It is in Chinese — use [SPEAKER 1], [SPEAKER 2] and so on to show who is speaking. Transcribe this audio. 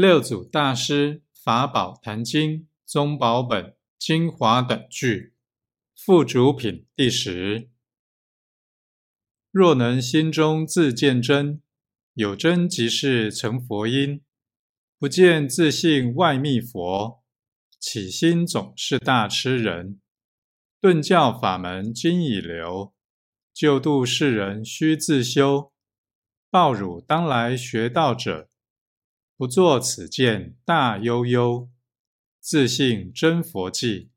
[SPEAKER 1] 六祖大师法宝坛经宗宝本精华等句附主品第十。若能心中自见真，有真即是成佛因；不见自信外密佛，起心总是大痴人。顿教法门今已流，救度世人须自修。报汝当来学道者。不作此见大悠悠，自信真佛迹。